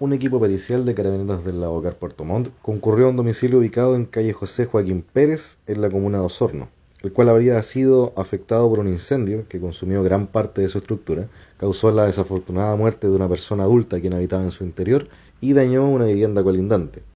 Un equipo pericial de carabineros del Labocar Puerto Montt concurrió a un domicilio ubicado en calle José Joaquín Pérez, en la comuna de Osorno, el cual habría sido afectado por un incendio que consumió gran parte de su estructura, causó la desafortunada muerte de una persona adulta quien habitaba en su interior y dañó una vivienda colindante.